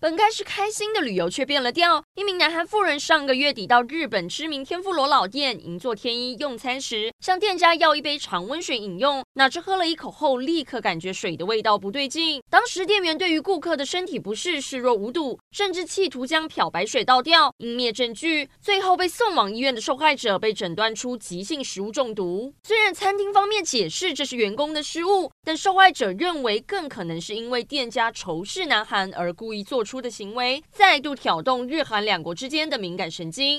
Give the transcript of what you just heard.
本该是开心的旅游，却变了调。一名南韩妇人上个月底到日本知名天妇罗老店银座天一用餐时，向店家要一杯常温水饮用，哪知喝了一口后，立刻感觉水的味道不对劲。当时店员对于顾客的身体不适视若无睹，甚至企图将漂白水倒掉，湮灭证据。最后被送往医院的受害者被诊断出急性食物中毒。虽然餐厅方面解释这是员工的失误，但受害者认为更可能是因为店家仇视南韩而故意做出。出的行为再度挑动日韩两国之间的敏感神经。